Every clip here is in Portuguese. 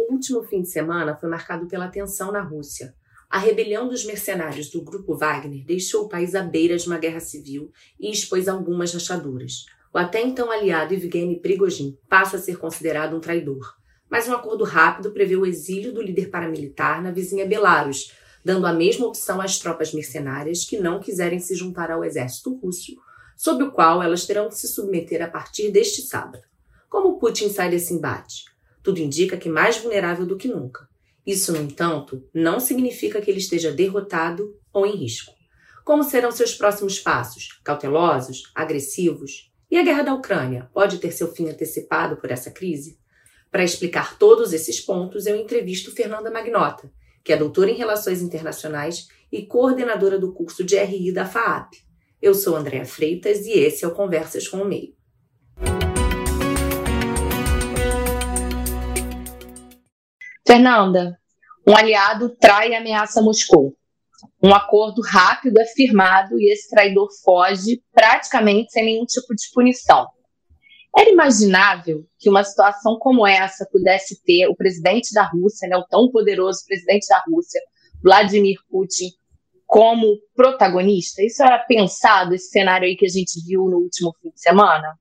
O último fim de semana foi marcado pela tensão na Rússia. A rebelião dos mercenários do grupo Wagner deixou o país à beira de uma guerra civil e expôs algumas rachaduras. O até então aliado Evgeny Prigozhin passa a ser considerado um traidor. Mas um acordo rápido prevê o exílio do líder paramilitar na vizinha Belarus, dando a mesma opção às tropas mercenárias que não quiserem se juntar ao exército russo, sob o qual elas terão que se submeter a partir deste sábado. Como Putin sai desse embate? Tudo indica que mais vulnerável do que nunca. Isso, no entanto, não significa que ele esteja derrotado ou em risco. Como serão seus próximos passos? Cautelosos? Agressivos? E a guerra da Ucrânia pode ter seu fim antecipado por essa crise? Para explicar todos esses pontos, eu entrevisto Fernanda Magnota, que é doutora em Relações Internacionais e coordenadora do curso de RI da FAAP. Eu sou Andréa Freitas e esse é o Conversas com o Meio. Fernanda, um aliado trai e ameaça Moscou. Um acordo rápido é firmado e esse traidor foge praticamente sem nenhum tipo de punição. Era imaginável que uma situação como essa pudesse ter o presidente da Rússia, né, o tão poderoso presidente da Rússia, Vladimir Putin, como protagonista? Isso era pensado, esse cenário aí que a gente viu no último fim de semana?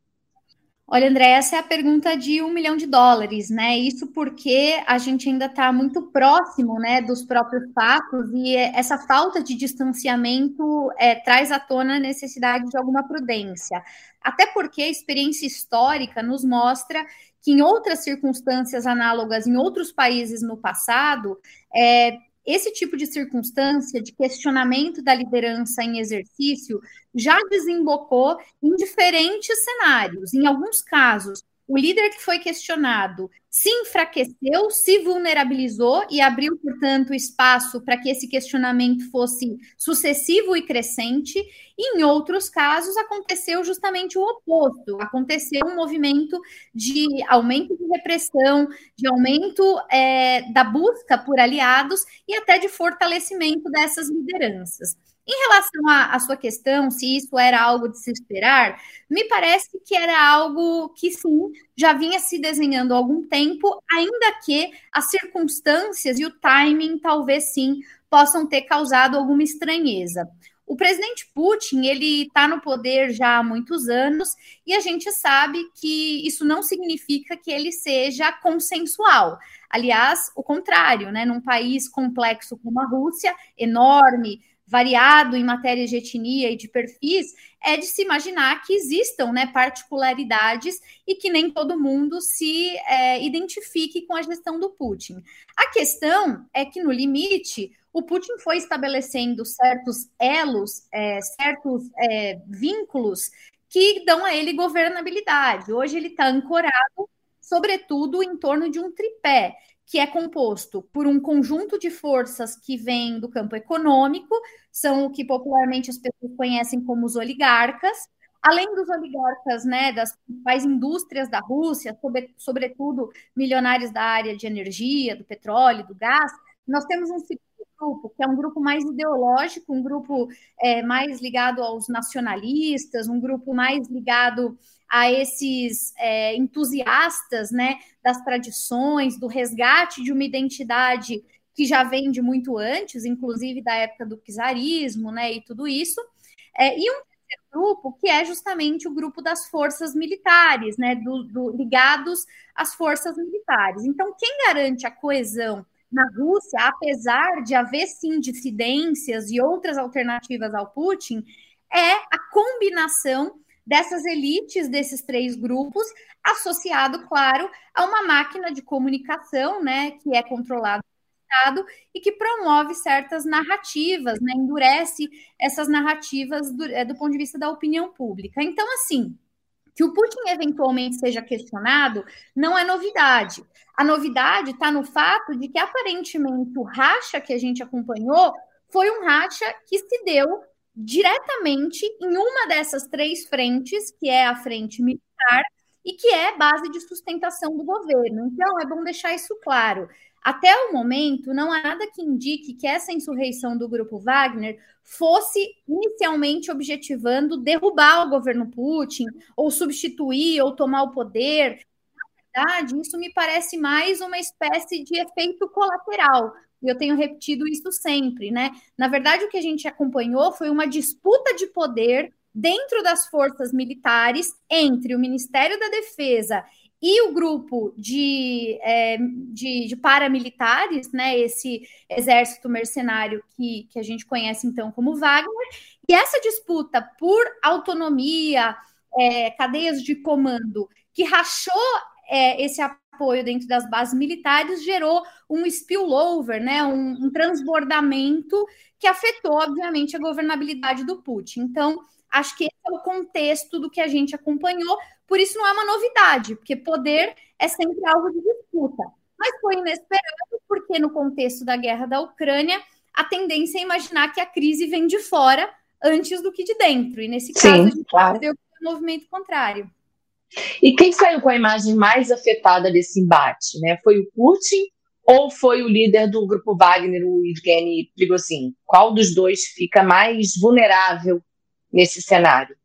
Olha, André, essa é a pergunta de um milhão de dólares, né? Isso porque a gente ainda está muito próximo, né, dos próprios fatos e essa falta de distanciamento é, traz à tona a necessidade de alguma prudência. Até porque a experiência histórica nos mostra que em outras circunstâncias análogas em outros países no passado, é, esse tipo de circunstância de questionamento da liderança em exercício já desembocou em diferentes cenários. Em alguns casos, o líder que foi questionado se enfraqueceu, se vulnerabilizou e abriu, portanto, espaço para que esse questionamento fosse sucessivo e crescente. Em outros casos, aconteceu justamente o oposto. Aconteceu um movimento de aumento de repressão, de aumento é, da busca por aliados e até de fortalecimento dessas lideranças. Em relação à, sua questão, se isso era algo de se esperar, me parece que era algo que sim, já vinha se desenhando há algum tempo, ainda que as circunstâncias e o timing talvez sim possam ter causado alguma estranheza. O presidente Putin ele está no poder já há muitos anos e a gente sabe que isso não significa que ele seja consensual. Aliás, o contrário, né? Num país complexo como a Rússia, enorme, variado em matérias de etnia e de perfis, é de se imaginar que existam né, particularidades e que nem todo mundo se é, identifique com a gestão do Putin. A questão é que, no limite, o Putin foi estabelecendo certos elos, é, certos é, vínculos que dão a ele governabilidade. Hoje ele está ancorado, sobretudo, em torno de um tripé, que é composto por um conjunto de forças que vêm do campo econômico, são o que popularmente as pessoas conhecem como os oligarcas, além dos oligarcas, né, das principais indústrias da Rússia, sobre, sobretudo milionários da área de energia, do petróleo, do gás, nós temos um grupo, que é um grupo mais ideológico, um grupo é, mais ligado aos nacionalistas, um grupo mais ligado a esses é, entusiastas né, das tradições, do resgate de uma identidade que já vem de muito antes, inclusive da época do czarismo né, e tudo isso. É, e um grupo que é justamente o grupo das forças militares, né, do, do, ligados às forças militares. Então, quem garante a coesão na Rússia, apesar de haver sim dissidências e outras alternativas ao Putin, é a combinação dessas elites desses três grupos, associado, claro, a uma máquina de comunicação, né, que é controlada Estado e que promove certas narrativas, né, endurece essas narrativas do, é, do ponto de vista da opinião pública. Então, assim, que o Putin eventualmente seja questionado não é novidade. A novidade está no fato de que, aparentemente, o racha que a gente acompanhou foi um racha que se deu diretamente em uma dessas três frentes, que é a frente militar e que é base de sustentação do governo. Então, é bom deixar isso claro. Até o momento, não há nada que indique que essa insurreição do grupo Wagner fosse inicialmente objetivando derrubar o governo Putin, ou substituir, ou tomar o poder. Na verdade, isso me parece mais uma espécie de efeito colateral. E eu tenho repetido isso sempre, né? Na verdade, o que a gente acompanhou foi uma disputa de poder dentro das forças militares entre o Ministério da Defesa e o grupo de, é, de, de, paramilitares, né, esse exército mercenário que, que a gente conhece então como Wagner, e essa disputa por autonomia, é, cadeias de comando, que rachou é, esse apoio dentro das bases militares, gerou um spillover, né, um, um transbordamento que afetou, obviamente, a governabilidade do Putin. Então, acho que esse é o contexto do que a gente acompanhou, por isso não é uma novidade, porque poder é sempre algo de disputa. Mas foi inesperado, porque no contexto da guerra da Ucrânia, a tendência é imaginar que a crise vem de fora antes do que de dentro. E nesse caso, Sim, a gente claro. o movimento contrário. E quem saiu com a imagem mais afetada desse embate? Né? Foi o Putin ou foi o líder do grupo Wagner, o Evgeny Prigozhin? Qual dos dois fica mais vulnerável nesse cenário?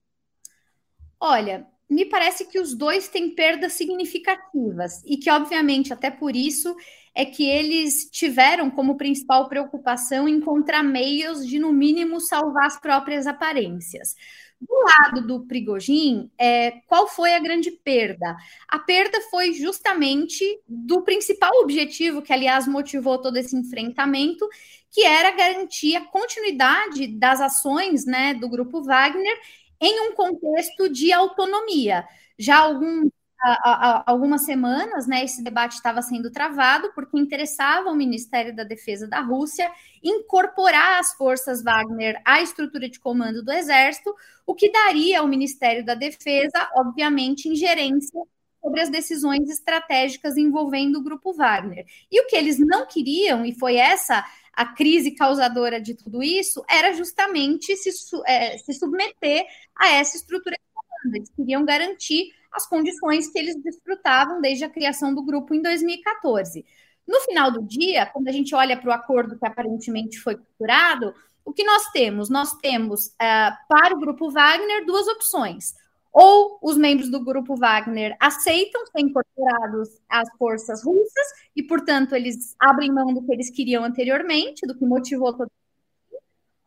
Olha, me parece que os dois têm perdas significativas e que, obviamente, até por isso é que eles tiveram como principal preocupação encontrar meios de, no mínimo, salvar as próprias aparências. Do lado do Prigogine, é, qual foi a grande perda? A perda foi justamente do principal objetivo, que aliás motivou todo esse enfrentamento, que era garantir a continuidade das ações né, do grupo Wagner em um contexto de autonomia. Já algum, há, algumas semanas, né, esse debate estava sendo travado porque interessava ao Ministério da Defesa da Rússia incorporar as forças Wagner à estrutura de comando do Exército, o que daria ao Ministério da Defesa, obviamente, ingerência sobre as decisões estratégicas envolvendo o grupo Wagner. E o que eles não queriam, e foi essa a crise causadora de tudo isso era justamente se, é, se submeter a essa estrutura comando. Eles queriam garantir as condições que eles desfrutavam desde a criação do grupo em 2014. No final do dia, quando a gente olha para o acordo que aparentemente foi costurado, o que nós temos? Nós temos, uh, para o grupo Wagner, duas opções ou os membros do grupo Wagner aceitam ser incorporados às forças russas e, portanto, eles abrem mão do que eles queriam anteriormente, do que motivou todo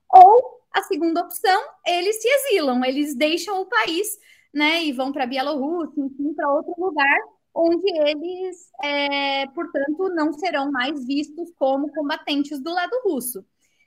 ou a segunda opção, eles se exilam, eles deixam o país, né, e vão para a Bielorrússia, enfim, para outro lugar, onde eles, é, portanto, não serão mais vistos como combatentes do lado russo.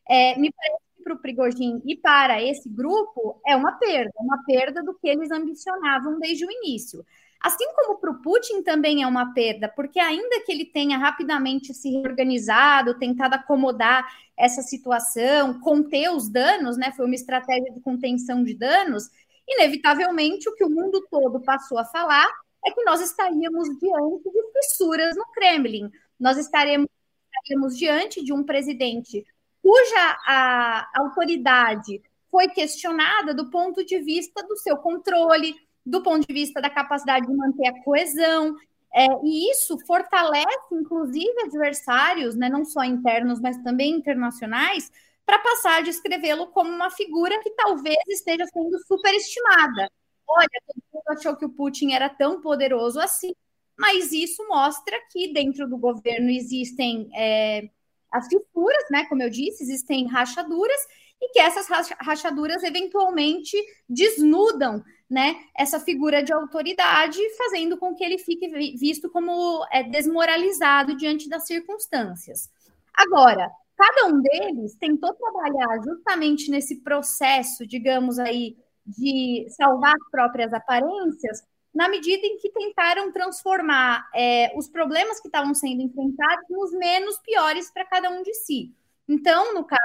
É, me parece para o Prigogine e para esse grupo é uma perda, uma perda do que eles ambicionavam desde o início. Assim como para o Putin também é uma perda, porque ainda que ele tenha rapidamente se reorganizado, tentado acomodar essa situação, conter os danos, né? Foi uma estratégia de contenção de danos, inevitavelmente o que o mundo todo passou a falar é que nós estaríamos diante de fissuras no Kremlin. Nós estaremos, estaremos diante de um presidente cuja a autoridade foi questionada do ponto de vista do seu controle, do ponto de vista da capacidade de manter a coesão. É, e isso fortalece, inclusive, adversários, né, não só internos, mas também internacionais, para passar a descrevê-lo como uma figura que talvez esteja sendo superestimada. Olha, todo mundo achou que o Putin era tão poderoso assim, mas isso mostra que dentro do governo existem é, as fissuras, né? Como eu disse, existem rachaduras e que essas rachaduras eventualmente desnudam, né? Essa figura de autoridade, fazendo com que ele fique visto como é, desmoralizado diante das circunstâncias. Agora, cada um deles tentou trabalhar justamente nesse processo, digamos aí, de salvar as próprias aparências, na medida em que tentaram transformar é, os problemas que estavam sendo enfrentados nos menos piores para cada um de si. Então, no caso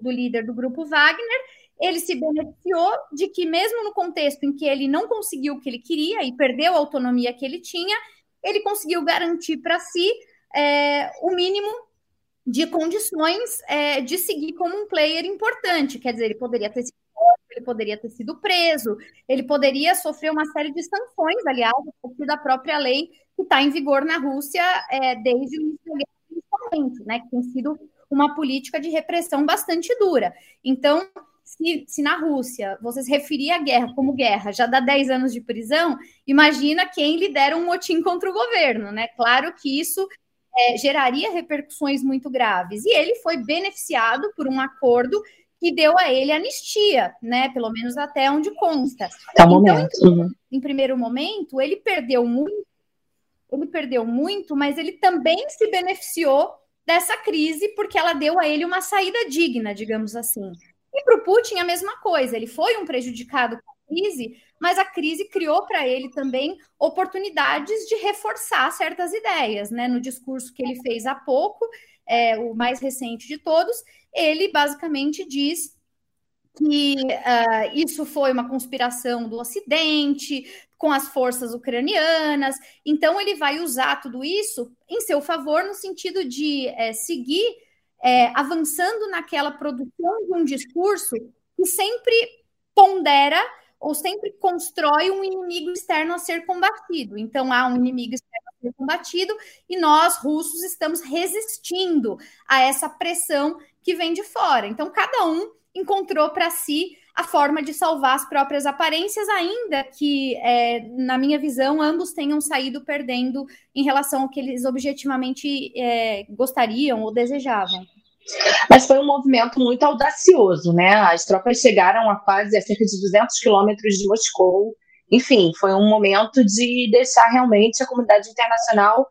do líder do grupo Wagner, ele se beneficiou de que, mesmo no contexto em que ele não conseguiu o que ele queria e perdeu a autonomia que ele tinha, ele conseguiu garantir para si é, o mínimo de condições é, de seguir como um player importante. Quer dizer, ele poderia ter sido ele poderia ter sido preso, ele poderia sofrer uma série de sanções, aliás, a partir da própria lei que está em vigor na Rússia é, desde o início da guerra, principalmente, né, que tem sido uma política de repressão bastante dura. Então, se, se, na Rússia você se referir à guerra como guerra, já dá 10 anos de prisão, imagina quem lidera um motim contra o governo, né? Claro que isso é, geraria repercussões muito graves. E ele foi beneficiado por um acordo que deu a ele anistia, né? Pelo menos até onde consta. O então, momento. Uhum. Em primeiro momento, ele perdeu muito, ele perdeu muito, mas ele também se beneficiou dessa crise porque ela deu a ele uma saída digna, digamos assim. E para o Putin a mesma coisa, ele foi um prejudicado com a crise, mas a crise criou para ele também oportunidades de reforçar certas ideias, né? No discurso que ele fez há pouco, é, o mais recente de todos, ele basicamente diz que uh, isso foi uma conspiração do Ocidente com as forças ucranianas. Então, ele vai usar tudo isso em seu favor, no sentido de é, seguir é, avançando naquela produção de um discurso que sempre pondera ou sempre constrói um inimigo externo a ser combatido. Então, há um inimigo externo combatido e nós, russos, estamos resistindo a essa pressão que vem de fora. Então, cada um encontrou para si a forma de salvar as próprias aparências, ainda que, é, na minha visão, ambos tenham saído perdendo em relação ao que eles objetivamente é, gostariam ou desejavam. Mas foi um movimento muito audacioso, né? As tropas chegaram a quase a cerca de 200 quilômetros de Moscou. Enfim, foi um momento de deixar realmente a comunidade internacional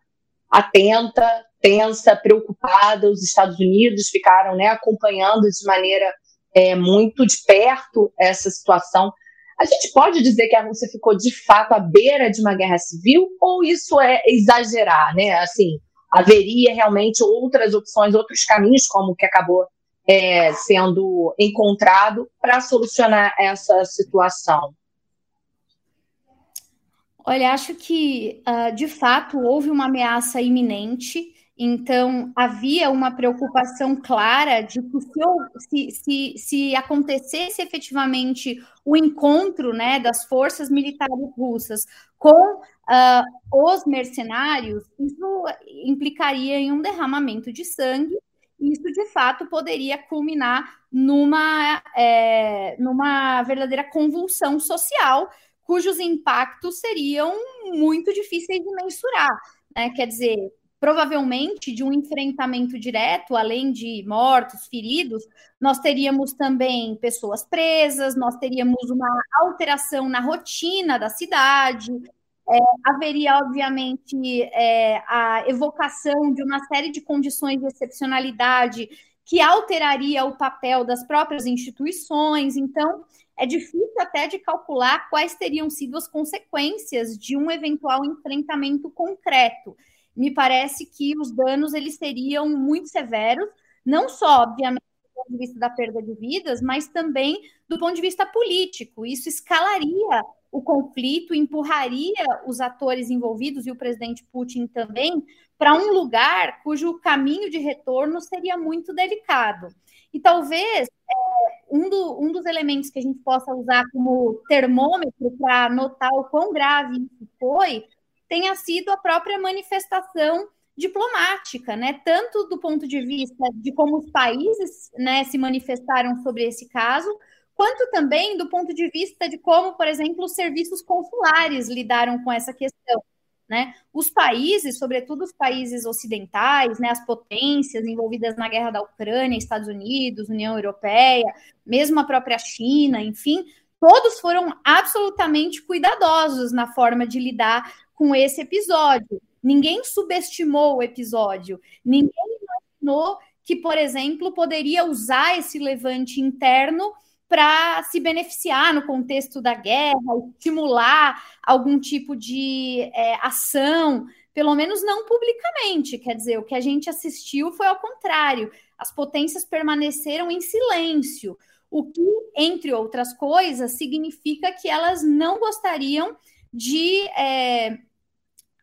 atenta, tensa, preocupada. Os Estados Unidos ficaram né, acompanhando de maneira é, muito de perto essa situação. A gente pode dizer que a Rússia ficou de fato à beira de uma guerra civil ou isso é exagerar, né? Assim, haveria realmente outras opções, outros caminhos, como o que acabou é, sendo encontrado para solucionar essa situação? Olha, acho que uh, de fato houve uma ameaça iminente então, havia uma preocupação clara de que se, se, se, acontecesse efetivamente o encontro né, das forças militares russas com uh, os mercenários, isso implicaria em um derramamento de sangue, e isso de fato poderia culminar numa, é, numa verdadeira convulsão social, cujos impactos seriam muito difíceis de mensurar. Né? Quer dizer, provavelmente de um enfrentamento direto, além de mortos, feridos, nós teríamos também pessoas presas, nós teríamos uma alteração na rotina da cidade, é, haveria, obviamente, é, a evocação de uma série de condições de excepcionalidade que alteraria o papel das próprias instituições. Então, é difícil até de calcular quais teriam sido as consequências de um eventual enfrentamento concreto me parece que os danos eles seriam muito severos, não só, obviamente, do ponto de vista da perda de vidas, mas também do ponto de vista político. Isso escalaria o conflito, empurraria os atores envolvidos e o presidente Putin também para um lugar cujo caminho de retorno seria muito delicado. E talvez é, um, do, um dos elementos que a gente possa usar como termômetro para notar o quão grave isso foi tenha sido a própria manifestação diplomática, né? Tanto do ponto de vista de como os países né, se manifestaram sobre esse caso, quanto também do ponto de vista de como, por exemplo, os serviços consulares lidaram com essa questão. Né? Os países, sobretudo os países ocidentais, né, as potências envolvidas na guerra da Ucrânia, Estados Unidos, União Europeia, mesmo a própria China, enfim, todos foram absolutamente cuidadosos na forma de lidar com esse episódio. Ninguém subestimou o episódio. Ninguém imaginou que, por exemplo, poderia usar esse levante interno para se beneficiar no contexto da guerra, estimular algum tipo de é, ação, pelo menos não publicamente. Quer dizer, o que a gente assistiu foi ao contrário. As potências permaneceram em silêncio, o que, entre outras coisas, significa que elas não gostariam de é,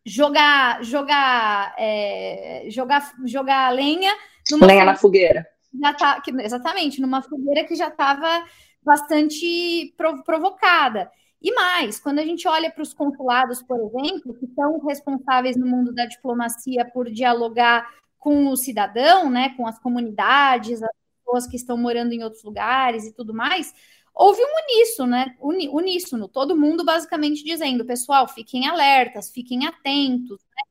jogar jogar é, jogar jogar lenha lenha na fogueira já tá exatamente numa fogueira que já estava bastante provocada e mais quando a gente olha para os consulados por exemplo que são responsáveis no mundo da diplomacia por dialogar com o cidadão né com as comunidades as pessoas que estão morando em outros lugares e tudo mais, houve um uníssono, né? Uníssono, todo mundo basicamente dizendo, pessoal, fiquem alertas, fiquem atentos, né?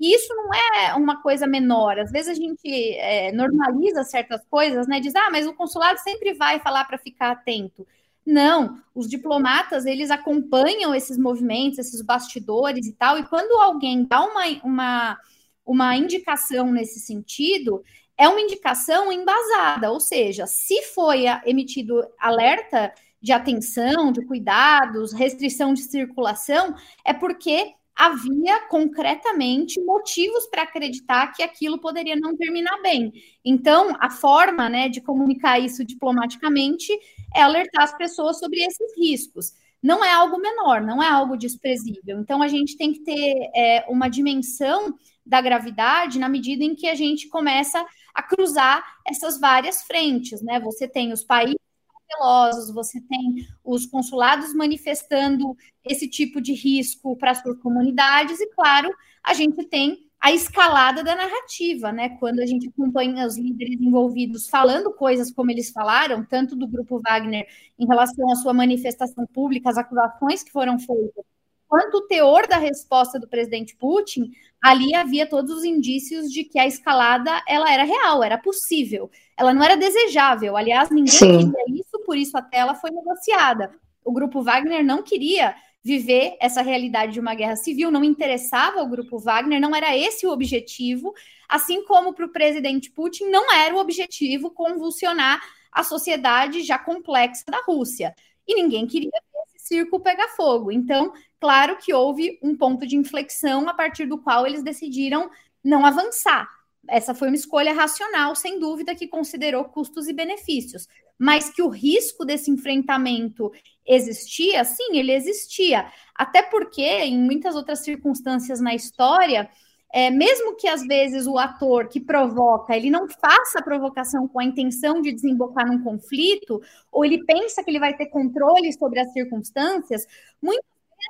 E isso não é uma coisa menor. Às vezes a gente é, normaliza certas coisas, né? Diz, ah, mas o consulado sempre vai falar para ficar atento. Não, os diplomatas eles acompanham esses movimentos, esses bastidores e tal, e quando alguém dá uma, uma, uma indicação nesse sentido, é uma indicação embasada, ou seja, se foi emitido alerta de atenção, de cuidados, restrição de circulação, é porque havia concretamente motivos para acreditar que aquilo poderia não terminar bem. Então, a forma né, de comunicar isso diplomaticamente é alertar as pessoas sobre esses riscos. Não é algo menor, não é algo desprezível. Então, a gente tem que ter é, uma dimensão da gravidade na medida em que a gente começa a cruzar essas várias frentes, né? Você tem os países cautelosos, você tem os consulados manifestando esse tipo de risco para suas comunidades, e claro, a gente tem a escalada da narrativa, né? Quando a gente acompanha os líderes envolvidos falando coisas como eles falaram, tanto do grupo Wagner em relação à sua manifestação pública, as acusações que foram feitas, quanto o teor da resposta do presidente Putin, ali havia todos os indícios de que a escalada ela era real, era possível. Ela não era desejável. Aliás, ninguém Sim. queria isso, por isso até ela foi negociada. O grupo Wagner não queria viver essa realidade de uma guerra civil, não interessava o grupo Wagner, não era esse o objetivo, assim como para o presidente Putin não era o objetivo convulsionar a sociedade já complexa da Rússia. E ninguém queria ver esse circo pegar fogo. Então, claro que houve um ponto de inflexão a partir do qual eles decidiram não avançar. Essa foi uma escolha racional, sem dúvida, que considerou custos e benefícios. Mas que o risco desse enfrentamento existia, sim, ele existia. Até porque, em muitas outras circunstâncias na história, é, mesmo que às vezes o ator que provoca, ele não faça a provocação com a intenção de desembocar num conflito, ou ele pensa que ele vai ter controle sobre as circunstâncias, muitas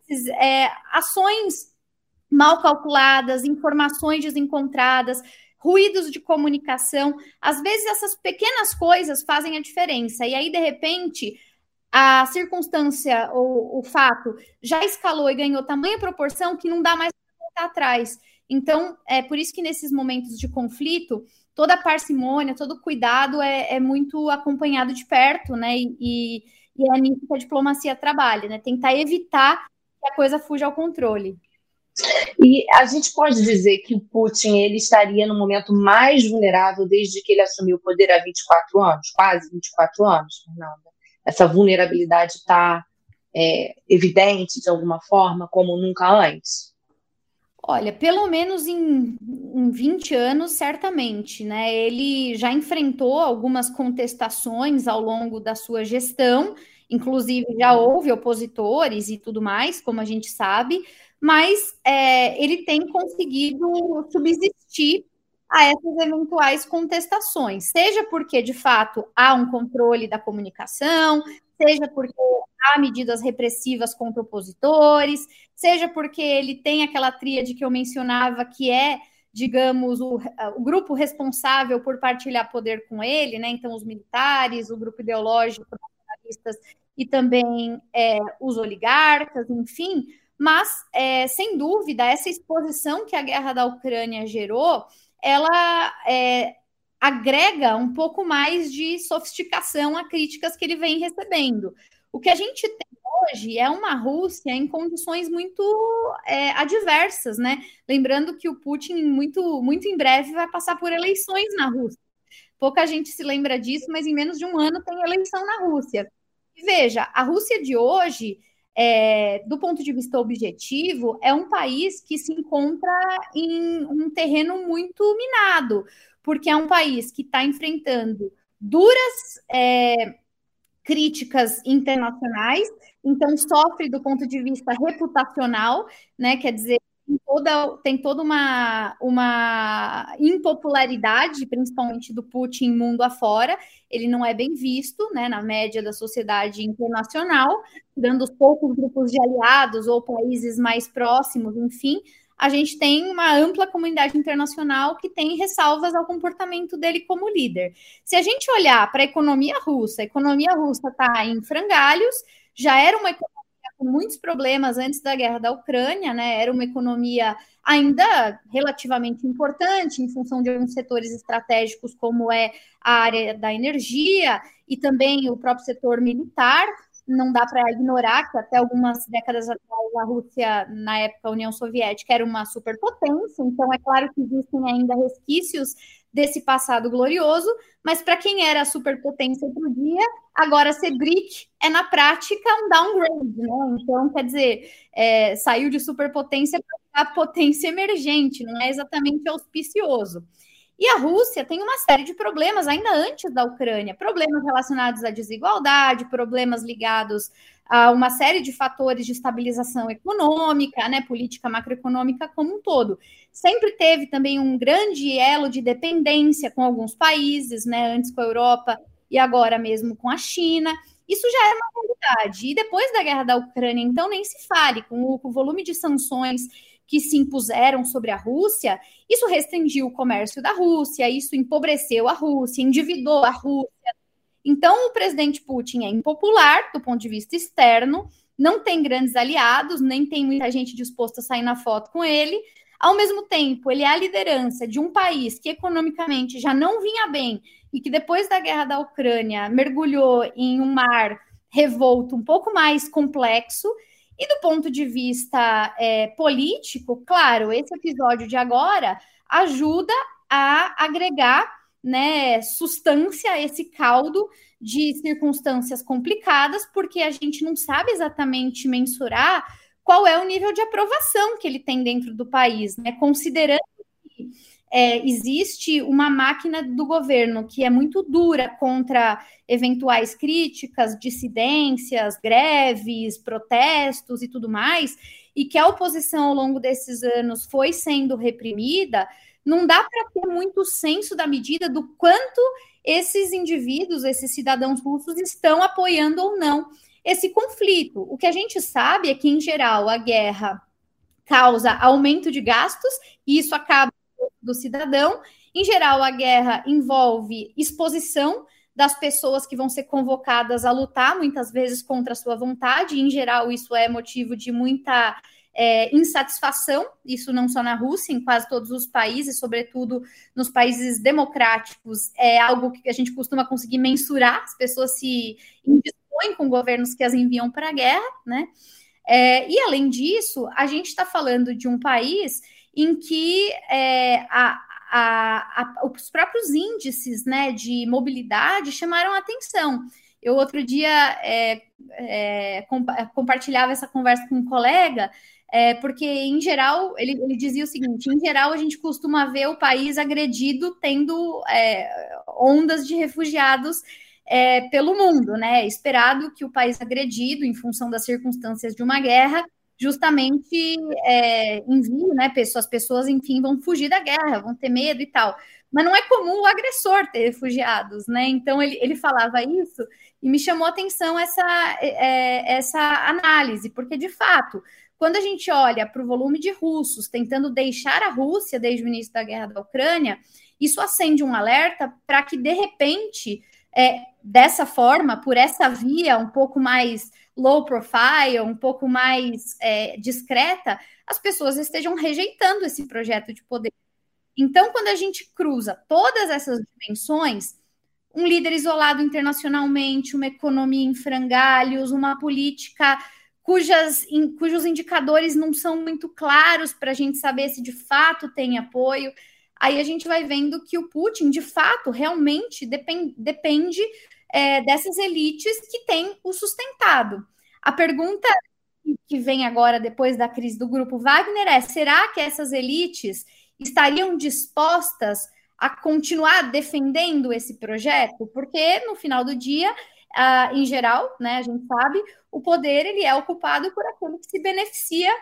vezes é, ações mal calculadas, informações desencontradas, ruídos de comunicação, às vezes essas pequenas coisas fazem a diferença. E aí, de repente, a circunstância ou o fato já escalou e ganhou tamanha proporção que não dá mais para voltar atrás. Então, é por isso que nesses momentos de conflito, toda a parcimônia, todo o cuidado é, é muito acompanhado de perto, né? E, e é nisso que a diplomacia trabalha, né? Tentar evitar que a coisa fuja ao controle. E a gente pode dizer que o Putin ele estaria no momento mais vulnerável desde que ele assumiu o poder há 24 anos, quase 24 anos, Fernanda. Essa vulnerabilidade está é, evidente de alguma forma, como nunca antes? Olha, pelo menos em, em 20 anos, certamente, né? Ele já enfrentou algumas contestações ao longo da sua gestão, inclusive já houve opositores e tudo mais, como a gente sabe, mas é, ele tem conseguido subsistir a essas eventuais contestações, seja porque de fato há um controle da comunicação, seja porque há medidas repressivas contra opositores, seja porque ele tem aquela tríade que eu mencionava que é, digamos, o, o grupo responsável por partilhar poder com ele, né? Então, os militares, o grupo ideológico, os e também é, os oligarcas, enfim, mas, é, sem dúvida, essa exposição que a guerra da Ucrânia gerou, ela é, agrega um pouco mais de sofisticação a críticas que ele vem recebendo. O que a gente tem hoje é uma Rússia em condições muito é, adversas, né? Lembrando que o Putin, muito, muito em breve, vai passar por eleições na Rússia. Pouca gente se lembra disso, mas em menos de um ano tem eleição na Rússia. Veja, a Rússia de hoje é, do ponto de vista objetivo, é um país que se encontra em um terreno muito minado, porque é um país que está enfrentando duras é, críticas internacionais, então sofre do ponto de vista reputacional, né? Quer dizer, tem toda, tem toda uma, uma impopularidade, principalmente do Putin mundo afora. Ele não é bem visto né, na média da sociedade internacional, dando os poucos grupos de aliados ou países mais próximos, enfim. a gente tem uma ampla comunidade internacional que tem ressalvas ao comportamento dele como líder. Se a gente olhar para a economia russa, a economia russa está em frangalhos, já era uma economia com muitos problemas antes da guerra da Ucrânia, né? Era uma economia ainda relativamente importante em função de alguns setores estratégicos, como é a área da energia e também o próprio setor militar não dá para ignorar que até algumas décadas atrás a Rússia, na época a União Soviética, era uma superpotência, então é claro que existem ainda resquícios desse passado glorioso, mas para quem era superpotência outro dia, agora ser BRIC é na prática um downgrade, né? Então, quer dizer, é, saiu de superpotência para potência emergente, não é exatamente auspicioso. E a Rússia tem uma série de problemas ainda antes da Ucrânia, problemas relacionados à desigualdade, problemas ligados a uma série de fatores de estabilização econômica, né, política macroeconômica como um todo. Sempre teve também um grande elo de dependência com alguns países, né, antes com a Europa e agora mesmo com a China. Isso já é uma realidade. E depois da guerra da Ucrânia, então, nem se fale, com o, volume de sanções que se impuseram sobre a Rússia, isso restringiu o comércio da Rússia, isso empobreceu a Rússia, endividou a Rússia. Então, o presidente Putin é impopular do ponto de vista externo, não tem grandes aliados, nem tem muita gente disposta a sair na foto com ele. Ao mesmo tempo, ele é a liderança de um país que economicamente já não vinha bem e que depois da guerra da Ucrânia mergulhou em um mar revolto um pouco mais complexo e do ponto de vista é, político, claro, esse episódio de agora ajuda a agregar né, substância a esse caldo de circunstâncias complicadas, porque a gente não sabe exatamente mensurar qual é o nível de aprovação que ele tem dentro do país, né? Considerando é, existe uma máquina do governo que é muito dura contra eventuais críticas, dissidências, greves, protestos e tudo mais, e que a oposição ao longo desses anos foi sendo reprimida, não dá para ter muito senso da medida do quanto esses indivíduos, esses cidadãos russos, estão apoiando ou não esse conflito. O que a gente sabe é que, em geral, a guerra causa aumento de gastos, e isso acaba do cidadão. Em geral, a guerra envolve exposição das pessoas que vão ser convocadas a lutar, muitas vezes contra a sua vontade. Em geral, isso é motivo de muita é, insatisfação, isso não só na Rússia, em quase todos os países, sobretudo nos países democráticos, é algo que a gente costuma conseguir mensurar, as pessoas se indispõem com governos que as enviam para a guerra, né? É, e além disso, a gente está falando de um país em que é, a, a, a, os próprios índices né, de mobilidade chamaram atenção. Eu outro dia é, é, compartilhava essa conversa com um colega, é, porque em geral ele, ele, dizia o seguinte: em geral a gente costuma ver o país agredido tendo é, ondas de refugiados é, pelo mundo, né? Esperado que o país agredido, em função das circunstâncias de uma guerra, justamente é, envio, né? Pessoas, as pessoas, enfim, vão fugir da guerra, vão ter medo e tal. Mas não é comum o agressor ter refugiados, né? Então ele, ele falava isso e me chamou a atenção essa, é, essa análise, porque de fato, quando a gente olha para o volume de russos tentando deixar a Rússia desde o início da guerra da Ucrânia, isso acende um alerta para que, de repente, é, dessa forma, por essa via um pouco mais low profile, um pouco mais é, discreta, as pessoas estejam rejeitando esse projeto de poder. Então, quando a gente cruza todas essas dimensões, um líder isolado internacionalmente, uma economia em frangalhos, uma política cujas, cujos indicadores não são muito claros para a gente saber se de fato tem apoio, aí a gente vai vendo que o Putin, de fato, realmente depend, depende é, dessas elites que têm o sustentado. A pergunta que vem agora, depois da crise do grupo Wagner, é: será que essas elites estariam dispostas a continuar defendendo esse projeto? Porque no final do dia, em geral, né, a gente sabe, o poder ele é ocupado por aquele que se beneficia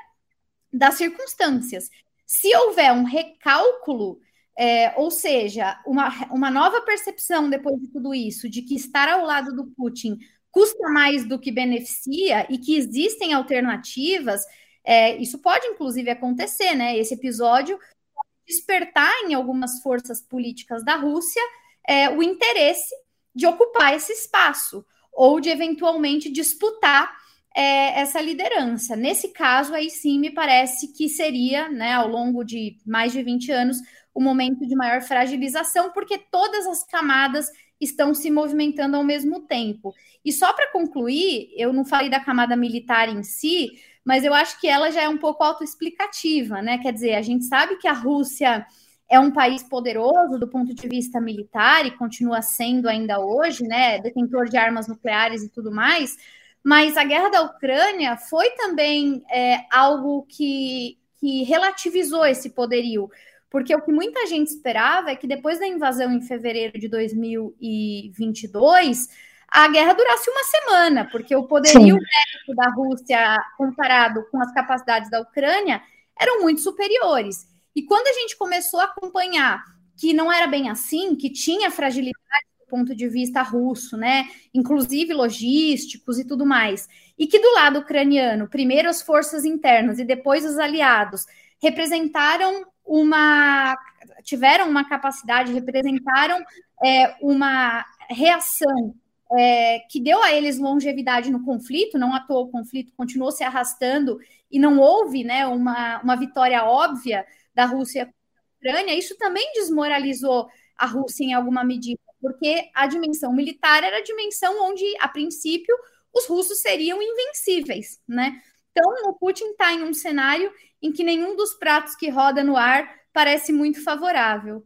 das circunstâncias. Se houver um recálculo é, ou seja, uma, uma nova percepção depois de tudo isso, de que estar ao lado do Putin custa mais do que beneficia e que existem alternativas, É, isso pode, inclusive, acontecer, né? Esse episódio pode despertar em algumas forças políticas da Rússia é, o interesse de ocupar esse espaço ou de eventualmente disputar é, essa liderança. Nesse caso, aí sim, me parece que seria, né, ao longo de mais de 20 anos, o momento de maior fragilização, porque todas as camadas estão se movimentando ao mesmo tempo. E só para concluir, eu não falei da camada militar em si, mas eu acho que ela já é um pouco autoexplicativa, né? Quer dizer, a gente sabe que a Rússia é um país poderoso do ponto de vista militar e continua sendo ainda hoje, né? Detentor de armas nucleares e tudo mais. Mas a guerra da Ucrânia foi também é, algo que, que relativizou esse poderio. Porque o que muita gente esperava é que depois da invasão em fevereiro de 2022, a guerra durasse uma semana, porque o poderio bélico da Rússia comparado com as capacidades da Ucrânia eram muito superiores. E quando a gente começou a acompanhar que não era bem assim, que tinha fragilidade do ponto de vista russo, né, inclusive logísticos e tudo mais, e que do lado ucraniano, primeiro as forças internas e depois os aliados representaram uma tiveram uma capacidade, representaram é, uma reação é, que deu a eles longevidade no conflito, não toa o conflito continuou se arrastando e não houve né, uma, uma vitória óbvia da Rússia contra a Ucrânia, isso também desmoralizou a Rússia em alguma medida, porque a dimensão militar era a dimensão onde, a princípio, os russos seriam invencíveis, né? Então, o Putin está em um cenário em que nenhum dos pratos que roda no ar parece muito favorável.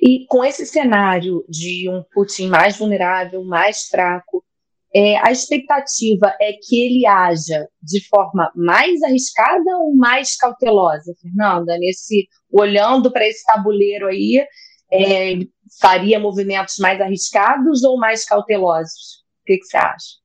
E com esse cenário de um Putin mais vulnerável, mais fraco, é, a expectativa é que ele haja de forma mais arriscada ou mais cautelosa, Fernanda? Nesse olhando para esse tabuleiro aí, é, faria movimentos mais arriscados ou mais cautelosos? O que, que você acha?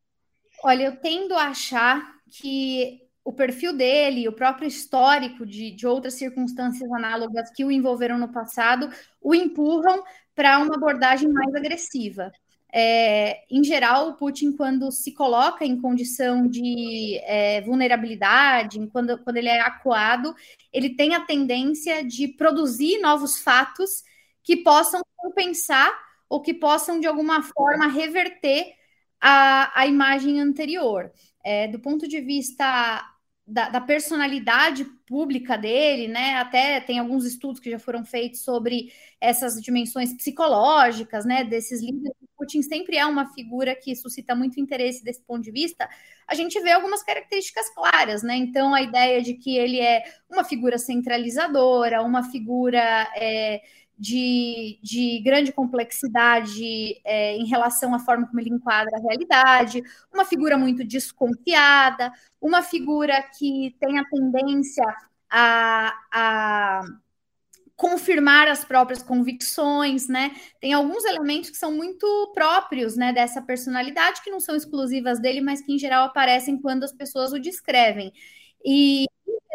Olha, eu tendo a achar que o perfil dele, o próprio histórico de, de outras circunstâncias análogas que o envolveram no passado, o empurram para uma abordagem mais agressiva. É, em geral, o Putin, quando se coloca em condição de é, vulnerabilidade, quando, quando ele é acuado, ele tem a tendência de produzir novos fatos que possam compensar ou que possam, de alguma forma, reverter a, a imagem anterior. É, do ponto de vista da, da, personalidade pública dele, né? Até tem alguns estudos que já foram feitos sobre essas dimensões psicológicas, né? Desses líderes. Putin sempre é uma figura que suscita muito interesse desse ponto de vista. A gente vê algumas características claras, né? Então, a ideia de que ele é uma figura centralizadora, uma figura é, de, de grande complexidade é, em relação à forma como ele enquadra a realidade, uma figura muito desconfiada, uma figura que tem a tendência a, a confirmar as próprias convicções, né? Tem alguns elementos que são muito próprios, né, dessa personalidade que não são exclusivas dele, mas que em geral aparecem quando as pessoas o descrevem. E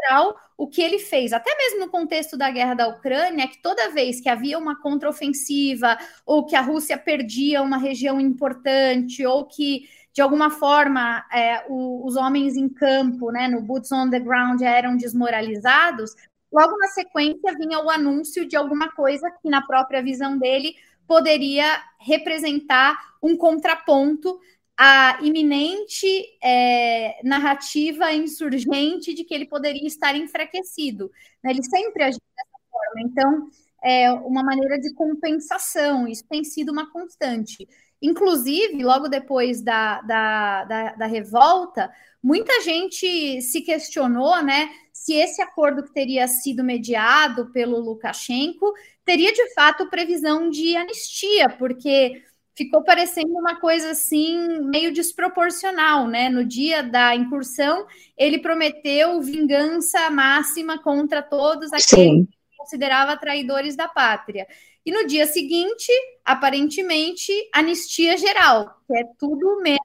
geral, o que ele fez, até mesmo no contexto da guerra da Ucrânia, que toda vez que havia uma contraofensiva, ou que a Rússia perdia uma região importante, ou que de alguma forma é, o, os homens em campo, né, no boots on the ground, eram desmoralizados, logo na sequência vinha o anúncio de alguma coisa que, na própria visão dele, poderia representar um contraponto a iminente é, narrativa insurgente de que ele poderia estar enfraquecido. Né? Ele sempre agiu dessa forma. Então, é uma maneira de compensação, isso tem sido uma constante. Inclusive, logo depois da, da, da, da revolta, muita gente se questionou né, se esse acordo que teria sido mediado pelo Lukashenko teria de fato previsão de anistia, porque ficou parecendo uma coisa assim meio desproporcional, né? No dia da incursão, ele prometeu vingança máxima contra todos aqueles Sim. que considerava traidores da pátria. E no dia seguinte, aparentemente, anistia geral, que é tudo menos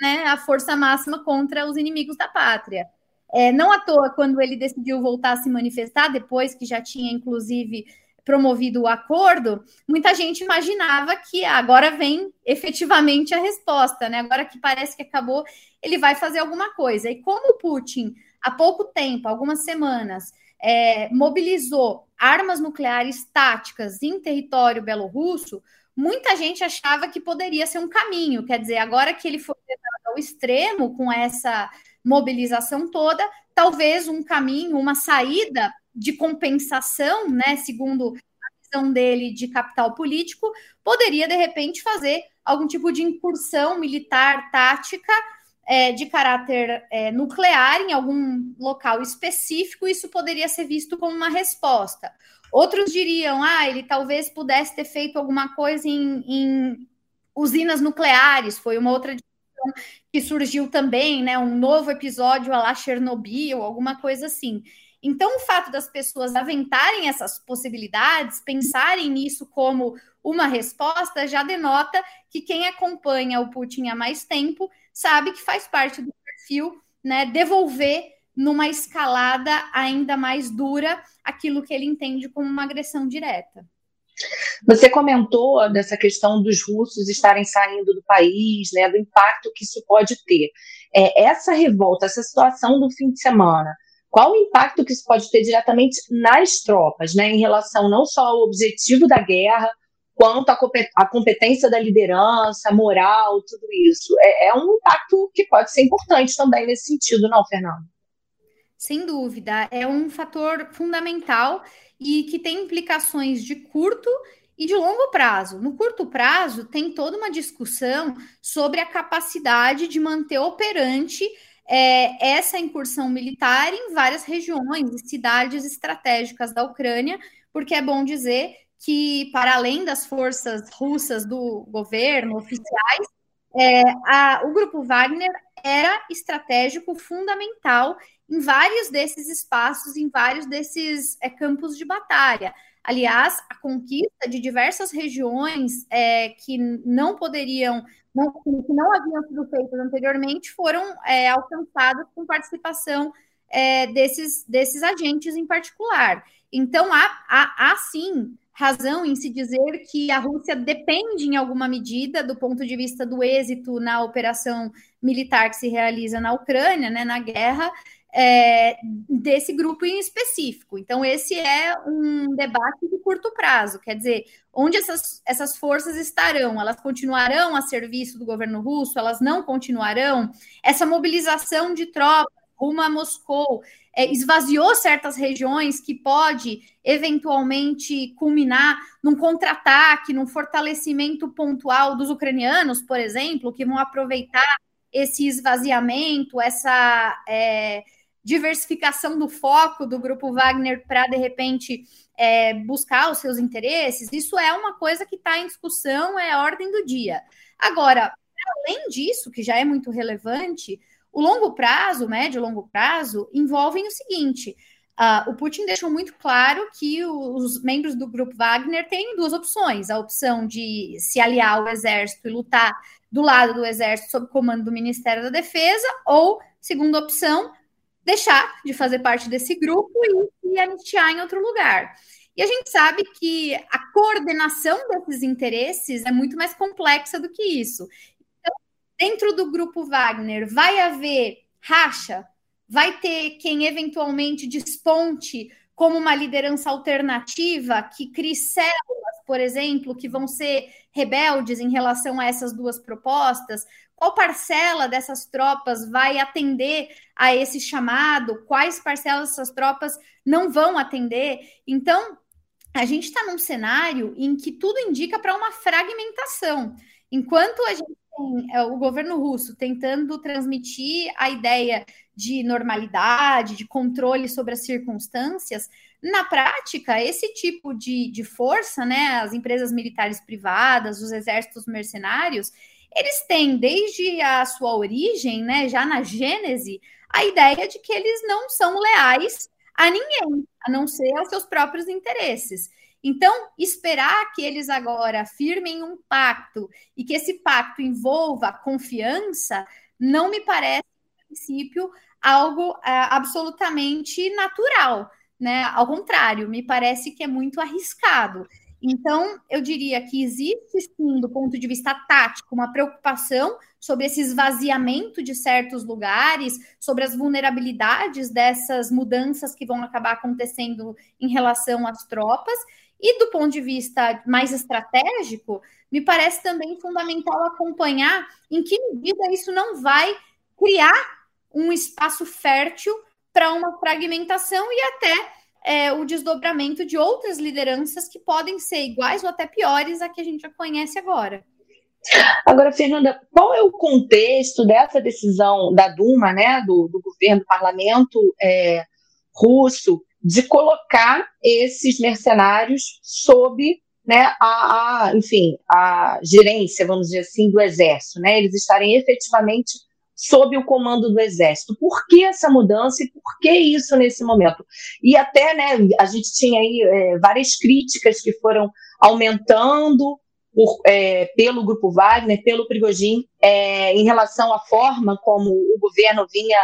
né, a força máxima contra os inimigos da pátria. É, não à toa, quando ele decidiu voltar a se manifestar, depois que já tinha, inclusive, promovido o acordo, muita gente imaginava que agora vem efetivamente a resposta, né? Agora que parece que acabou, ele vai fazer alguma coisa. E como o Putin há pouco tempo, algumas semanas, é, mobilizou armas nucleares táticas em território belorrusso, muita gente achava que poderia ser um caminho. Quer dizer, agora que ele foi ao extremo com essa mobilização toda, talvez um caminho, uma saída de compensação, né, segundo a visão dele de capital político, poderia de repente fazer algum tipo de incursão militar tática é, de caráter é, nuclear em algum local específico, isso poderia ser visto como uma resposta. Outros diriam, ah, ele talvez pudesse ter feito alguma coisa em, em usinas nucleares, foi uma outra que surgiu também, né? Um novo episódio a lá Chernobyl, alguma coisa assim. Então, o fato das pessoas aventarem essas possibilidades, pensarem nisso como uma resposta, já denota que quem acompanha o Putin há mais tempo sabe que faz parte do perfil, né? Devolver numa escalada ainda mais dura aquilo que ele entende como uma agressão direta. Você comentou dessa questão dos russos estarem saindo do país, né, do impacto que isso pode ter. É, essa revolta, essa situação do fim de semana, qual o impacto que isso pode ter diretamente nas tropas, né, em relação não só ao objetivo da guerra, quanto à competência da liderança, moral, tudo isso. É, é um impacto que pode ser importante também nesse sentido, não, Fernando? Sem dúvida, é um fator fundamental e que tem implicações de curto e de longo prazo. No curto prazo, tem toda uma discussão sobre a capacidade de manter operante é, essa incursão militar em várias regiões e cidades estratégicas da Ucrânia, porque é bom dizer que, para além das forças russas do governo, oficiais, é, a, o grupo Wagner era estratégico fundamental em vários desses espaços, em vários desses é, campos de batalha. Aliás, a conquista de diversas regiões é, que não poderiam, não, que não haviam sido feitas anteriormente, foram é, alcançadas com participação é, desses, desses agentes em particular. Então, há, há, há sim razão em se dizer que a Rússia depende, em alguma medida, do ponto de vista do êxito na operação militar que se realiza na Ucrânia, né, na guerra, é, desse grupo em específico. Então, esse é um debate de curto prazo, quer dizer, onde essas, essas forças estarão? Elas continuarão a serviço do governo russo? Elas não continuarão? Essa mobilização de tropas rumo a Moscou é, esvaziou certas regiões que pode eventualmente culminar num contra-ataque, num fortalecimento pontual dos ucranianos, por exemplo, que vão aproveitar esse esvaziamento, essa é, diversificação do foco do grupo Wagner para, de repente, é, buscar os seus interesses, isso é uma coisa que está em discussão, é ordem do dia. Agora, além disso, que já é muito relevante, o longo prazo, médio e longo prazo, envolvem o seguinte: uh, o Putin deixou muito claro que os membros do grupo Wagner têm duas opções: a opção de se aliar ao exército e lutar do lado do exército sob comando do Ministério da Defesa, ou, segunda opção, deixar de fazer parte desse grupo e se anistiar em outro lugar. E a gente sabe que a coordenação desses interesses é muito mais complexa do que isso. Então, dentro do grupo Wagner, vai haver racha? Vai ter quem eventualmente desponte como uma liderança alternativa que crie células, por exemplo, que vão ser rebeldes em relação a essas duas propostas? Qual parcela dessas tropas vai atender a esse chamado? Quais parcelas dessas tropas não vão atender? Então, a gente está num cenário em que tudo indica para uma fragmentação. Enquanto a gente tem é, o governo russo tentando transmitir a ideia de normalidade, de controle sobre as circunstâncias, na prática, esse tipo de, de força, né, as empresas militares privadas, os exércitos mercenários, eles têm desde a sua origem, né, já na gênese, a ideia de que eles não são leais a ninguém, a não ser aos seus próprios interesses. Então, esperar que eles agora firmem um pacto e que esse pacto envolva confiança, não me parece, a princípio, algo é, absolutamente natural. Né? Ao contrário, me parece que é muito arriscado. Então, eu diria que existe, sim, do ponto de vista tático, uma preocupação sobre esse esvaziamento de certos lugares, sobre as vulnerabilidades dessas mudanças que vão acabar acontecendo em relação às tropas. E do ponto de vista mais estratégico, me parece também fundamental acompanhar em que medida isso não vai criar um espaço fértil para uma fragmentação e até é, o desdobramento de outras lideranças que podem ser iguais ou até piores a que a gente já conhece agora. Agora, Fernanda, qual é o contexto dessa decisão da Duma, né, do, do governo, do parlamento é, russo, de colocar esses mercenários sob né, a, a, enfim, a gerência, vamos dizer assim, do exército, né? Eles estarem efetivamente sob o comando do Exército. Por que essa mudança e por que isso nesse momento? E até, né, a gente tinha aí é, várias críticas que foram aumentando por, é, pelo Grupo Wagner, pelo Prigogine, é, em relação à forma como o governo vinha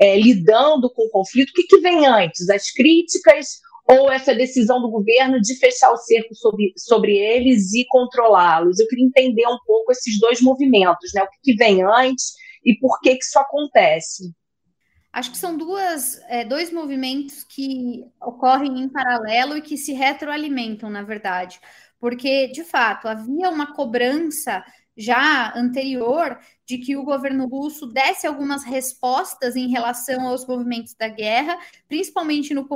é, lidando com o conflito. O que, que vem antes? As críticas ou essa decisão do governo de fechar o cerco sobre, sobre eles e controlá-los? Eu queria entender um pouco esses dois movimentos, né? O que, que vem antes e por que, que isso acontece? Acho que são duas, é, dois movimentos que ocorrem em paralelo e que se retroalimentam, na verdade. Porque, de fato, havia uma cobrança já anterior de que o governo russo desse algumas respostas em relação aos movimentos da guerra, principalmente no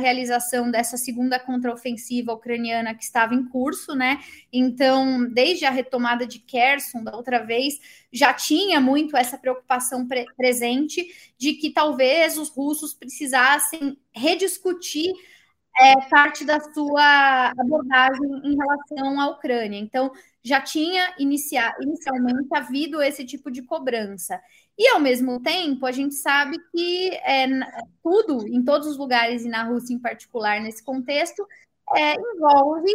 realização dessa segunda contraofensiva ucraniana que estava em curso, né? Então, desde a retomada de Kherson da outra vez, já tinha muito essa preocupação pre presente de que talvez os russos precisassem rediscutir é, parte da sua abordagem em relação à Ucrânia. Então, já tinha inicia inicialmente havido esse tipo de cobrança. E, ao mesmo tempo, a gente sabe que é, tudo, em todos os lugares e na Rússia em particular, nesse contexto, é, envolve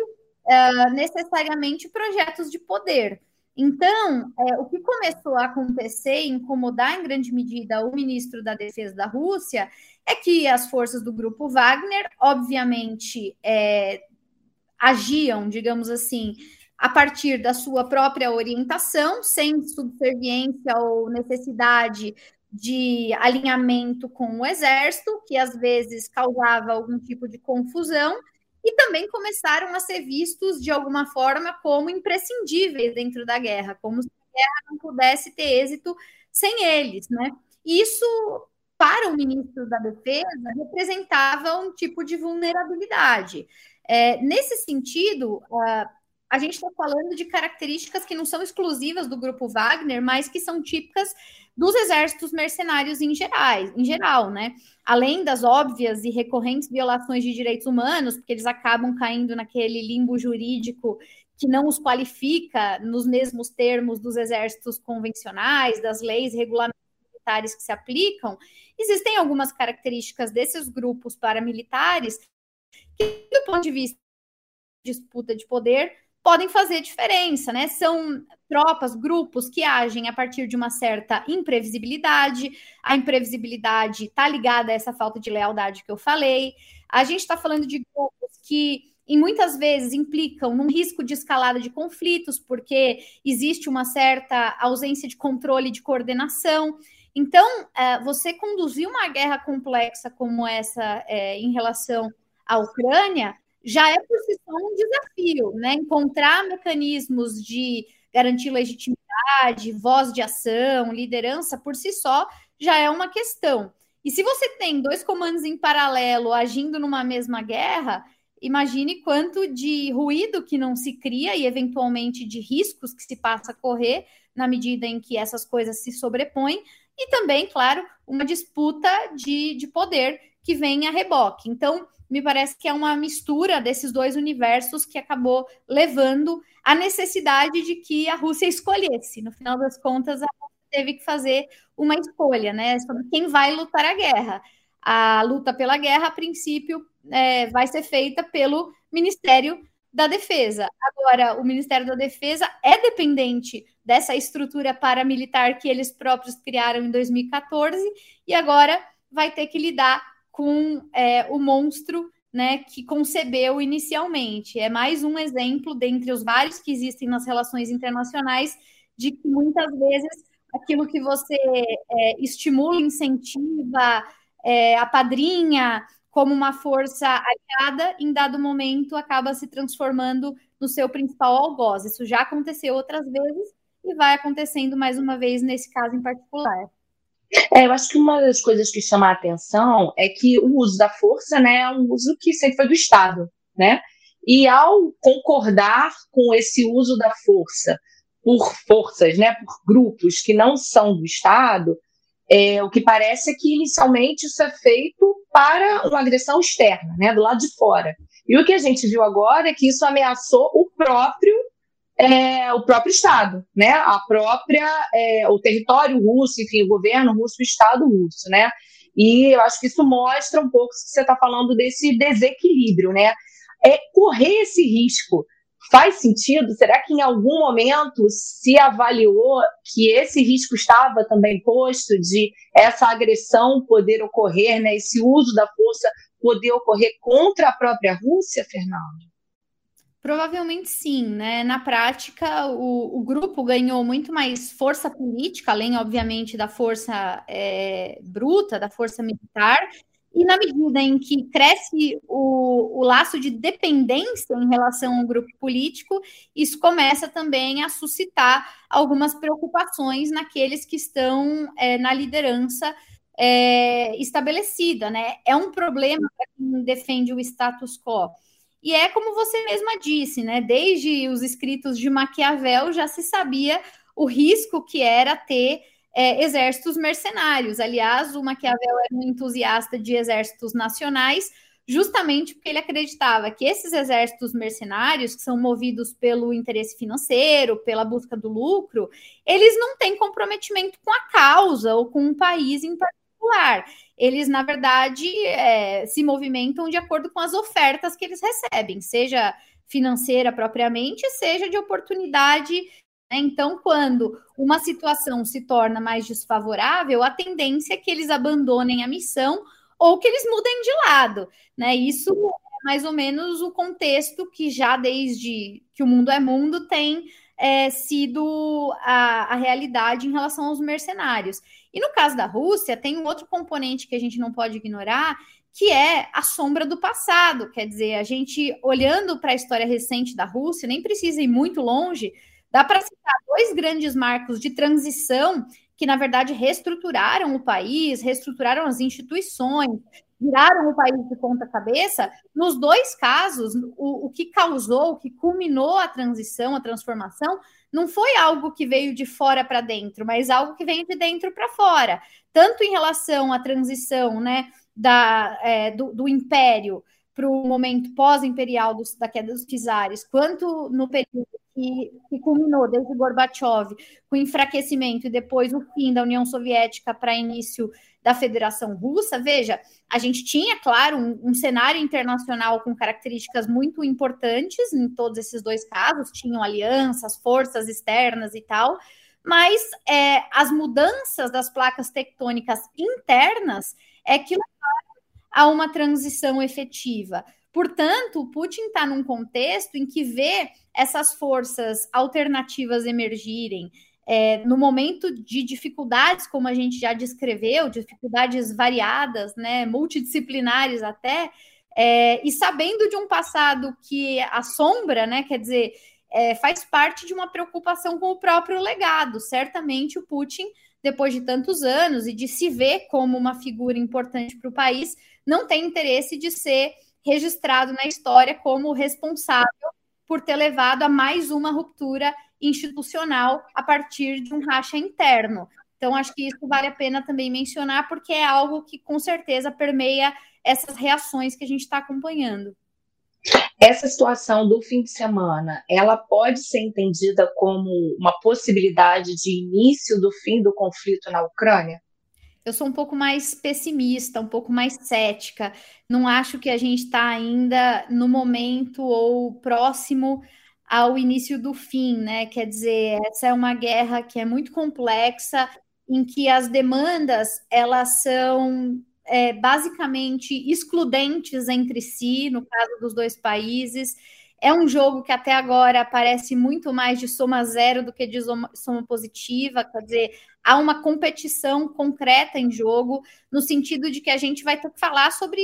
é, necessariamente projetos de poder. Então, é, o que começou a acontecer e incomodar em grande medida o ministro da Defesa da Rússia é que as forças do grupo Wagner, obviamente, é, agiam, digamos assim, a partir da sua própria orientação, sem subserviência ou necessidade de alinhamento com o exército, que às vezes causava algum tipo de confusão, e também começaram a ser vistos de alguma forma como imprescindíveis dentro da guerra, como se a guerra não pudesse ter êxito sem eles, né? Isso para o ministro da Defesa representava um tipo de vulnerabilidade. É, nesse sentido, uh, a gente está falando de características que não são exclusivas do grupo Wagner, mas que são típicas dos exércitos mercenários em geral, em geral, né? Além das óbvias e recorrentes violações de direitos humanos, porque eles acabam caindo naquele limbo jurídico que não os qualifica nos mesmos termos dos exércitos convencionais, das leis regulamentares militares que se aplicam, existem algumas características desses grupos paramilitares que, do ponto de vista de disputa de poder, podem fazer diferença, né? São tropas, grupos que agem a partir de uma certa imprevisibilidade. A imprevisibilidade está ligada a essa falta de lealdade que eu falei. A gente está falando de grupos que e muitas vezes implicam num risco de escalada de conflitos, porque existe uma certa ausência de controle de coordenação. Então, é, você conduzir uma guerra complexa como essa é, em relação à Ucrânia já é por si só um desafio, né? Encontrar mecanismos de garantir legitimidade, voz de ação, liderança, por si só já é uma questão. E se você tem dois comandos em paralelo agindo numa mesma guerra, imagine quanto de ruído que não se cria e, eventualmente, de riscos que se passa a correr na medida em que essas coisas se sobrepõem, e também, claro, uma disputa de, de poder que vem a reboque. Então, me parece que é uma mistura desses dois universos que acabou levando à necessidade de que a Rússia escolhesse. No final das contas, a Rússia teve que fazer uma escolha, né, sobre quem vai lutar a guerra. A luta pela guerra, a princípio, é, vai ser feita pelo Ministério da Defesa. Agora, o Ministério da Defesa é dependente dessa estrutura paramilitar que eles próprios criaram em 2014 e agora vai ter que lidar com é, o monstro né, que concebeu inicialmente. É mais um exemplo dentre os vários que existem nas relações internacionais de que muitas vezes aquilo que você é, estimula, incentiva, é, apadrinha como uma força aliada, em dado momento acaba se transformando no seu principal algoz. Isso já aconteceu outras vezes e vai acontecendo mais uma vez nesse caso em particular. É, eu acho que uma das coisas que chama a atenção é que o uso da força né, é um uso que sempre foi do Estado. Né? E ao concordar com esse uso da força por forças, né, por grupos que não são do Estado, é, o que parece é que inicialmente isso é feito para uma agressão externa, né, do lado de fora. E o que a gente viu agora é que isso ameaçou o próprio é, o próprio Estado, né? A própria é, o território russo, enfim, o governo russo, o Estado russo, né? E eu acho que isso mostra um pouco que você está falando desse desequilíbrio, né? É correr esse risco faz sentido? Será que em algum momento se avaliou que esse risco estava também posto de essa agressão poder ocorrer, né? Esse uso da força poder ocorrer contra a própria Rússia, Fernando? Provavelmente sim, né? Na prática, o, o, grupo ganhou muito mais força política, além, obviamente, da força é, bruta, da força militar, e na medida em que cresce o, o, laço de dependência em relação ao grupo político, isso começa também a suscitar algumas preocupações naqueles que estão é, na liderança é, estabelecida, né? É um problema para quem defende o status quo. E é como você mesma disse, né? Desde os escritos de Maquiavel já se sabia o risco que era ter é, exércitos mercenários. Aliás, o Maquiavel era um entusiasta de exércitos nacionais, justamente porque ele acreditava que esses exércitos mercenários, que são movidos pelo interesse financeiro, pela busca do lucro, eles não têm comprometimento com a causa ou com um país em particular. Eles, na verdade, é, se movimentam de acordo com as ofertas que eles recebem, seja financeira propriamente, seja de oportunidade né? Então, quando uma situação se torna mais desfavorável, a tendência é que eles abandonem a missão ou que eles mudem de lado. Né? Isso é mais ou menos o contexto que já desde que o mundo é mundo tem é, sido a, a realidade em relação aos mercenários. E no caso da Rússia, tem um outro componente que a gente não pode ignorar, que é a sombra do passado. Quer dizer, a gente olhando para a história recente da Rússia, nem precisa ir muito longe Dá para citar dois grandes marcos de transição que, na verdade, reestruturaram o país, reestruturaram as instituições, viraram o país de ponta cabeça. Nos dois casos, o, o que causou, o que culminou a transição, a transformação, não foi algo que veio de fora para dentro, mas algo que veio de dentro para fora. Tanto em relação à transição né, da, é, do, do império para o momento pós-imperial da queda dos czares, quanto no período que, que culminou desde Gorbachev com o enfraquecimento e depois o fim da União Soviética para início da Federação Russa, veja, a gente tinha, claro, um, um, cenário internacional com características muito importantes em todos esses dois casos, tinham alianças, forças externas e tal, mas é, as mudanças das placas tectônicas internas é que levaram a uma transição efetiva. Portanto, Putin está num contexto em que vê essas forças alternativas emergirem é, no momento de dificuldades, como a gente já descreveu, dificuldades variadas, né, multidisciplinares até, é, e sabendo de um passado que assombra, né, quer dizer, é, faz parte de uma preocupação com o próprio legado. Certamente o Putin, depois de tantos anos e de se ver como uma figura importante para o país, não tem interesse de ser registrado na história como responsável por ter levado a mais uma ruptura institucional a partir de um racha interno. Então, acho que isso vale a pena também mencionar, porque é algo que com certeza permeia essas reações que a gente está acompanhando. Essa situação do fim de semana, ela pode ser entendida como uma possibilidade de início do fim do conflito na Ucrânia? eu sou um pouco mais pessimista, um pouco mais cética. Não acho que a gente está ainda no momento ou próximo ao início do fim, né? Quer dizer, essa é uma guerra que é muito complexa, em que as demandas elas são é, basicamente excludentes entre si, no caso dos dois países. É um jogo que até agora parece muito mais de soma zero do que de soma positiva, quer dizer, há uma competição concreta em jogo, no sentido de que a gente vai ter que falar sobre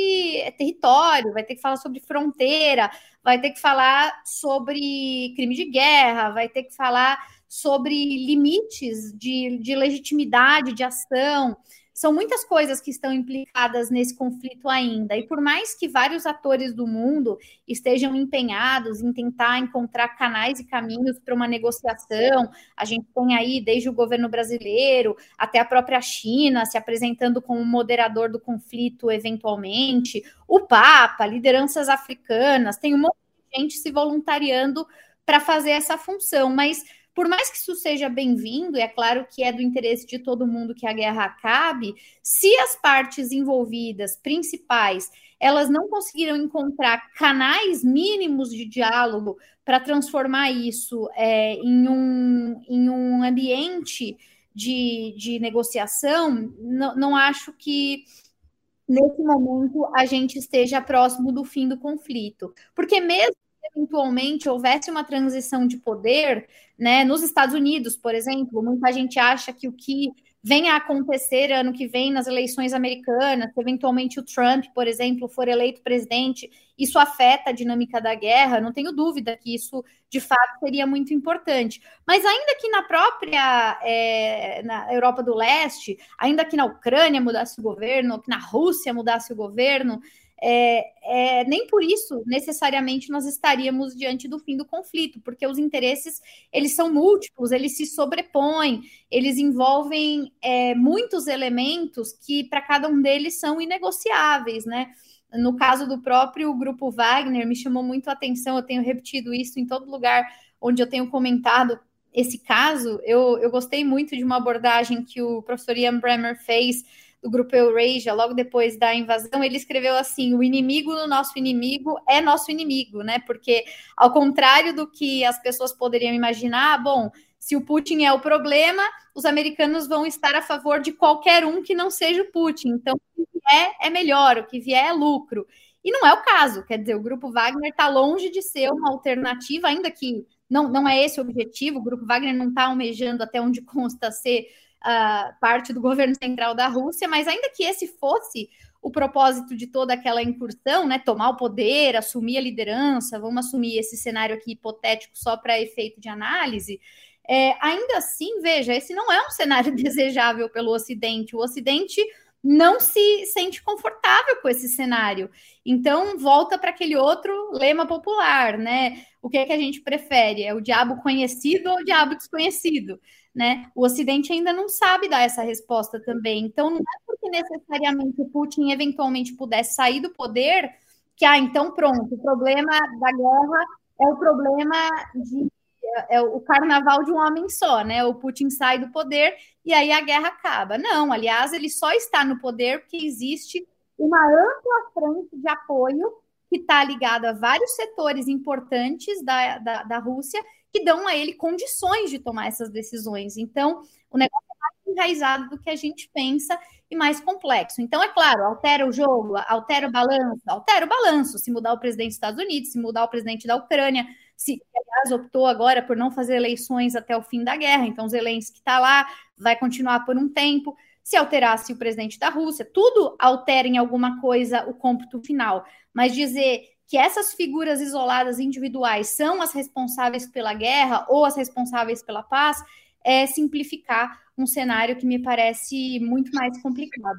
território, vai ter que falar sobre fronteira, vai ter que falar sobre crime de guerra, vai ter que falar sobre limites de, de legitimidade de ação são muitas coisas que estão implicadas nesse conflito ainda. E por mais que vários atores do mundo estejam empenhados em tentar encontrar canais e caminhos para uma negociação, a gente tem aí desde o governo brasileiro até a própria China se apresentando como moderador do conflito eventualmente, o Papa, lideranças africanas, tem um monte de gente se voluntariando para fazer essa função, mas por mais que isso seja bem-vindo, é claro que é do interesse de todo mundo que a guerra acabe, se as partes envolvidas, principais, elas não conseguiram encontrar canais mínimos de diálogo para transformar isso é, em, um, em um ambiente de, de negociação, não, não acho que nesse momento a gente esteja próximo do fim do conflito. Porque mesmo eventualmente houvesse uma transição de poder, né, nos Estados Unidos, por exemplo, muita gente acha que o que venha a acontecer ano que vem nas eleições americanas, se eventualmente o Trump, por exemplo, for eleito presidente, isso afeta a dinâmica da guerra, não tenho dúvida que isso de fato seria muito importante. Mas ainda que na própria é, na Europa do Leste, ainda que na Ucrânia mudasse o governo, que na Rússia mudasse o governo, é, é, nem por isso necessariamente nós estaríamos diante do fim do conflito, porque os interesses eles são múltiplos, eles se sobrepõem, eles envolvem é, muitos elementos que para cada um deles são inegociáveis, né? No caso do próprio grupo Wagner, me chamou muito a atenção, eu tenho repetido isso em todo lugar onde eu tenho comentado esse caso, eu, eu gostei muito de uma abordagem que o professor Ian Bremer fez do grupo Eurasia, logo depois da invasão, ele escreveu assim: o inimigo do nosso inimigo é nosso inimigo, né? Porque, ao contrário do que as pessoas poderiam imaginar, bom, se o Putin é o problema, os americanos vão estar a favor de qualquer um que não seja o Putin. Então, o que vier é melhor, o que vier é lucro. E não é o caso, quer dizer, o grupo Wagner está longe de ser uma alternativa, ainda que não, não é esse o objetivo, o grupo Wagner não está almejando até onde consta ser uh, parte do governo central da Rússia, mas ainda que esse fosse o propósito de toda aquela incursão, né, tomar o poder, assumir a liderança, vamos assumir esse cenário aqui hipotético só para efeito de análise, é, ainda assim, veja, esse não é um cenário desejável pelo Ocidente. O Ocidente não se sente confortável com esse cenário. Então, volta para aquele outro lema popular, né? O que é que a gente prefere? É o diabo conhecido ou o diabo desconhecido? Né? O Ocidente ainda não sabe dar essa resposta também. Então, não é porque necessariamente o Putin eventualmente pudesse sair do poder que, ah, então pronto, o problema da guerra é o problema de é o carnaval de um homem só, né? O Putin sai do poder e aí a guerra acaba. Não, aliás, ele só está no poder porque existe uma ampla frente de apoio que está ligada a vários setores importantes da, da, da Rússia que dão a ele condições de tomar essas decisões. Então, o negócio é mais enraizado do que a gente pensa e mais complexo. Então, é claro, altera o jogo, altera o balanço, altera o balanço. Se mudar o presidente dos Estados Unidos, se mudar o presidente da Ucrânia, se, aliás, optou agora por não fazer eleições até o fim da guerra, então Zelensky está lá, vai continuar por um tempo. Se alterasse o presidente da Rússia, tudo altera em alguma coisa o cômputo final. Mas dizer que essas figuras isoladas individuais são as responsáveis pela guerra ou as responsáveis pela paz, é simplificar um cenário que me parece muito mais complicado.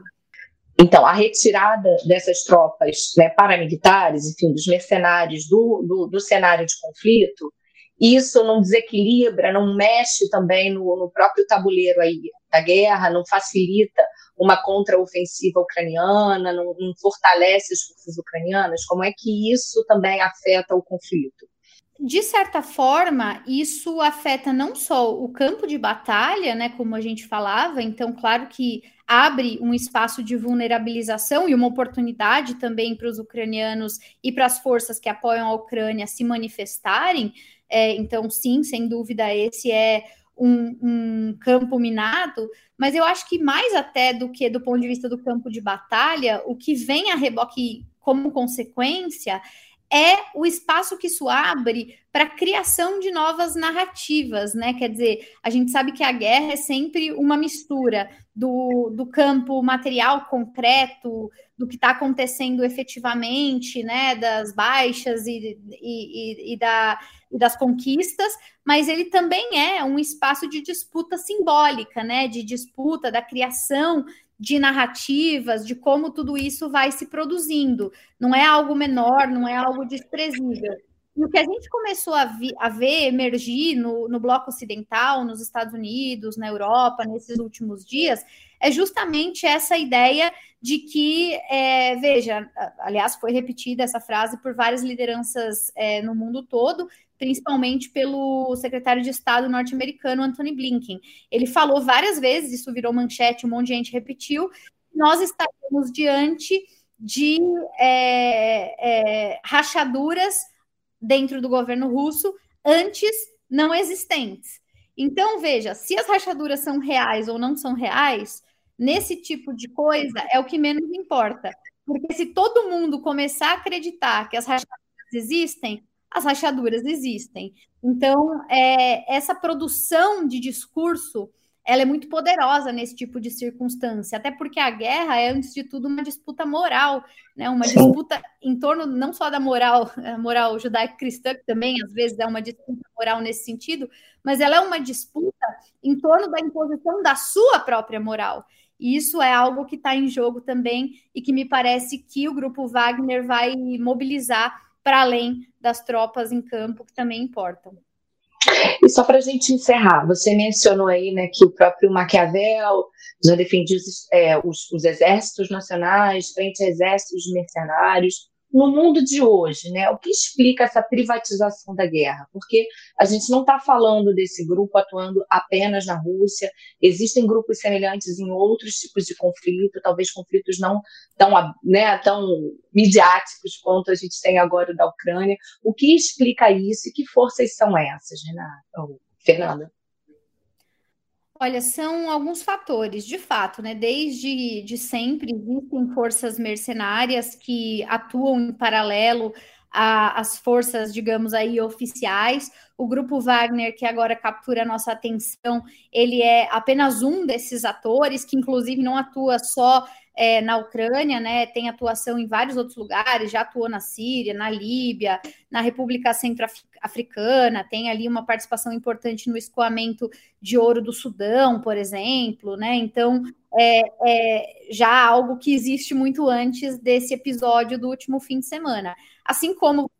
Então, a retirada dessas tropas né, paramilitares, enfim, dos mercenários do, do, do, cenário de conflito, isso não desequilibra, não mexe também no, no próprio tabuleiro aí da guerra, não facilita uma contraofensiva ucraniana, não, não fortalece as forças ucranianas? Como é que isso também afeta o conflito? de certa forma, isso afeta não só o campo de batalha, né, como a gente falava, então, claro que abre um espaço de vulnerabilização e uma oportunidade também para os ucranianos e para as forças que apoiam a Ucrânia se manifestarem. É, então, sim, sem dúvida, esse é um, um, campo minado, mas eu acho que mais até do que do ponto de vista do campo de batalha, o que vem a reboque como consequência é o espaço que isso abre para a criação de novas narrativas, né? Quer dizer, a gente sabe que a guerra é sempre uma mistura do, do campo material concreto, do que está acontecendo efetivamente, né? Das baixas e, e, e, da, e das conquistas, mas ele também é um espaço de disputa simbólica, né? De disputa da criação de narrativas, de como tudo isso vai se produzindo. Não é algo menor, não é algo desprezível. E o que a gente começou a, vi, a ver emergir no, no bloco ocidental, nos Estados Unidos, na Europa, nesses últimos dias, é justamente essa ideia de que, é, veja, aliás, foi repetida essa frase por várias lideranças é, no mundo todo, principalmente pelo secretário de Estado norte-americano Anthony Blinken. Ele falou várias vezes, isso virou manchete, um monte de gente repetiu, nós estaríamos diante de é, é, rachaduras dentro do governo russo antes não existentes. Então, veja, se as rachaduras são reais ou não são reais, nesse tipo de coisa é o que menos importa. Porque se todo mundo começar a acreditar que as rachaduras existem, as rachaduras existem. Então, é, essa produção de discurso ela é muito poderosa nesse tipo de circunstância, até porque a guerra é, antes de tudo, uma disputa moral, né? uma Sim. disputa em torno não só da moral, moral judaico-cristã, que também às vezes é uma disputa moral nesse sentido, mas ela é uma disputa em torno da imposição da sua própria moral. E isso é algo que está em jogo também e que me parece que o grupo Wagner vai mobilizar para além das tropas em campo que também importam. E só para a gente encerrar, você mencionou aí né, que o próprio Maquiavel já defendia é, os, os exércitos nacionais frente a exércitos mercenários no mundo de hoje, né? O que explica essa privatização da guerra? Porque a gente não está falando desse grupo atuando apenas na Rússia, existem grupos semelhantes em outros tipos de conflito, talvez conflitos não tão, né, tão midiáticos quanto a gente tem agora da Ucrânia. O que explica isso e que forças são essas, Renata? Fernanda? Olha, são alguns fatores, de fato, né? Desde de sempre existem forças mercenárias que atuam em paralelo às forças, digamos aí, oficiais. O grupo Wagner, que agora captura a nossa atenção, ele é apenas um desses atores, que inclusive não atua só é, na Ucrânia, né, tem atuação em vários outros lugares, já atuou na Síria, na Líbia, na República Centro-Africana, tem ali uma participação importante no escoamento de ouro do Sudão, por exemplo, né? Então é, é já algo que existe muito antes desse episódio do último fim de semana. Assim como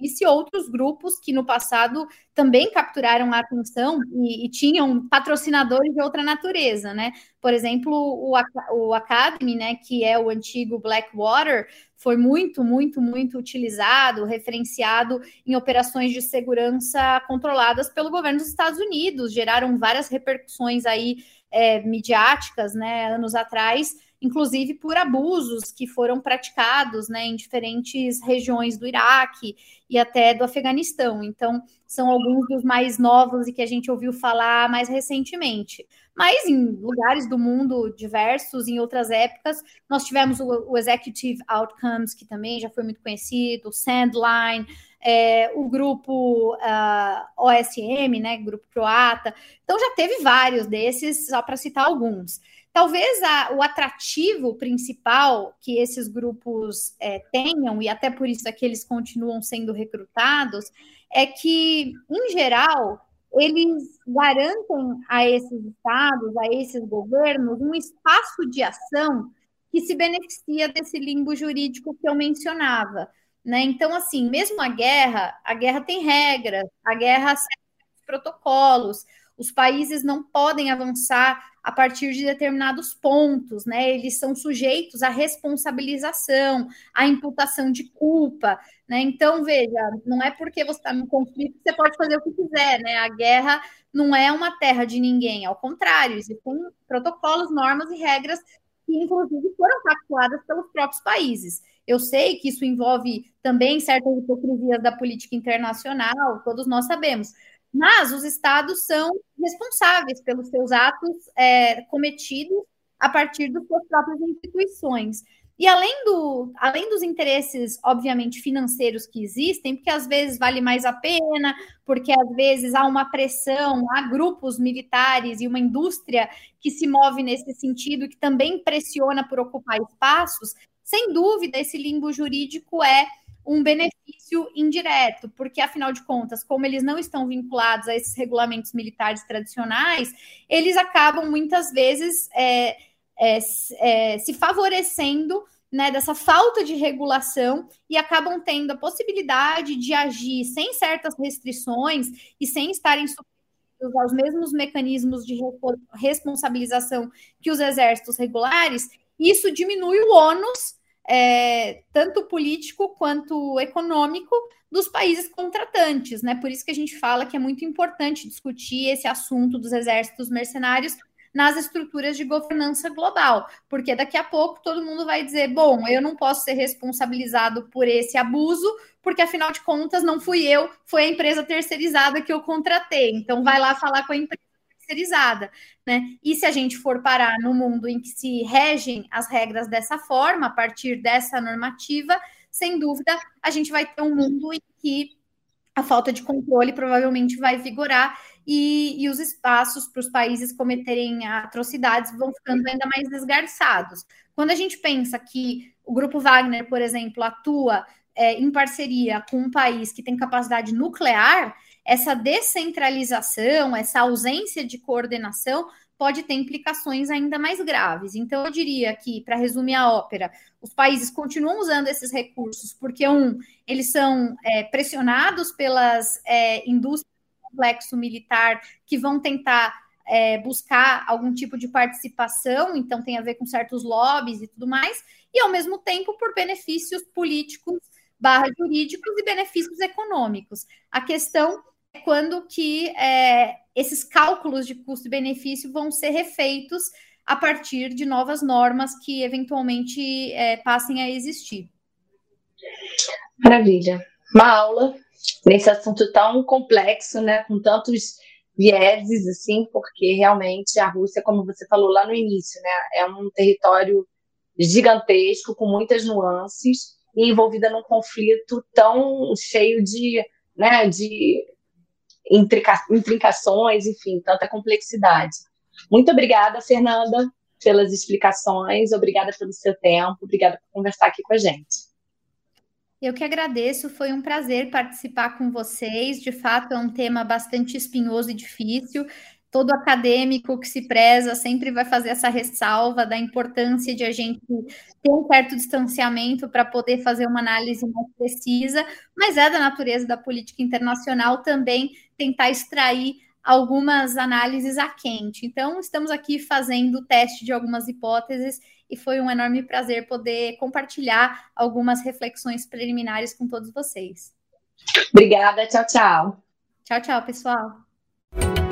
disse, outros grupos que no passado também capturaram a atenção e, e, tinham patrocinadores de outra natureza, né? Por exemplo, o, o Academy, né, que é o antigo Blackwater, foi muito, muito, muito utilizado, referenciado em operações de segurança controladas pelo governo dos Estados Unidos, geraram várias repercussões aí é, midiáticas, né, anos atrás, inclusive por abusos que foram praticados né, em diferentes regiões do Iraque e até do Afeganistão. Então, são alguns dos mais novos e que a gente ouviu falar mais recentemente. Mas em lugares do mundo diversos, em outras épocas, nós tivemos o, o Executive Outcomes, que também já foi muito conhecido, o Sandline, é, o grupo uh, ah, OSM, né, grupo croata. Então já teve vários desses, só para citar alguns. Talvez a, o atrativo principal que esses grupos é, tenham, e até por isso é que eles continuam sendo recrutados, é que, em geral, eles garantem a esses estados, a esses governos, um espaço de ação que se beneficia desse limbo jurídico que eu mencionava. Né? Então, assim, mesmo a guerra, a guerra tem regras, a guerra segue protocolos, os países não podem avançar a partir de determinados pontos, né? Eles são sujeitos à responsabilização, à imputação de culpa, né? Então, veja, não é porque você está num conflito que você pode fazer o que quiser, né? A guerra não é uma terra de ninguém, ao contrário, existem protocolos, normas e regras que, inclusive, foram pactuadas pelos próprios países. Eu sei que isso envolve também certas hipocrisias da política internacional, todos nós sabemos, mas os estados são responsáveis pelos seus atos é, cometidos a partir das suas próprias instituições. E além, do, além dos interesses, obviamente, financeiros que existem, porque às vezes vale mais a pena, porque às vezes há uma pressão, há grupos militares e uma indústria que se move nesse sentido, que também pressiona por ocupar espaços, sem dúvida, esse limbo jurídico é um benefício indireto, porque afinal de contas, como eles não estão vinculados a esses regulamentos militares tradicionais, eles acabam muitas vezes é, é, é, se favorecendo né, dessa falta de regulação e acabam tendo a possibilidade de agir sem certas restrições e sem estarem submetidos aos mesmos mecanismos de responsabilização que os exércitos regulares, isso diminui o ônus, é, tanto político quanto econômico, dos países contratantes, né? Por isso que a gente fala que é muito importante discutir esse assunto dos exércitos mercenários nas estruturas de governança global, porque daqui a pouco todo mundo vai dizer: bom, eu não posso ser responsabilizado por esse abuso, porque afinal de contas não fui eu, foi a empresa terceirizada que eu contratei. Então vai lá falar com a empresa terceirizada, né? E se a gente for parar no mundo em que se regem as regras dessa forma, a partir dessa normativa, sem dúvida, a gente vai ter um mundo em que a falta de controle provavelmente vai vigorar e, e os espaços para os países cometerem atrocidades vão ficando ainda mais desgarçados. Quando a gente pensa que o Grupo Wagner, por exemplo, atua é, em parceria com um país que tem capacidade nuclear, essa descentralização, essa ausência de coordenação pode ter implicações ainda mais graves. Então, eu diria que, para resumir a ópera, os países continuam usando esses recursos porque, um, eles são é, pressionados pelas é, indústrias do complexo militar que vão tentar é, buscar algum tipo de participação, então tem a ver com certos lobbies e tudo mais, e ao mesmo tempo por benefícios políticos barra jurídicos e benefícios econômicos. A questão quando que é, esses cálculos de custo benefício vão ser refeitos a partir de novas normas que eventualmente é, passem a existir. Maravilha. Uma aula nesse assunto tão complexo, né, com tantos vieses, assim, porque realmente a Rússia, como você falou lá no início, né, é um território gigantesco, com muitas nuances, e envolvida num conflito tão cheio de, né, de intrica, intrincações, enfim, tanta complexidade. Muito obrigada, Fernanda, pelas explicações, obrigada pelo seu tempo, obrigada por conversar aqui com a gente. Eu que agradeço, foi um prazer participar com vocês. De fato, é um tema bastante espinhoso e difícil todo acadêmico que se preza sempre vai fazer essa ressalva da importância de a gente ter um certo distanciamento para poder fazer uma análise mais precisa, mas é da natureza da política internacional também tentar extrair algumas análises a quente. Então, estamos aqui fazendo o teste de algumas hipóteses e foi um enorme prazer poder compartilhar algumas reflexões preliminares com todos vocês. Obrigada, tchau, tchau. Tchau, tchau, pessoal.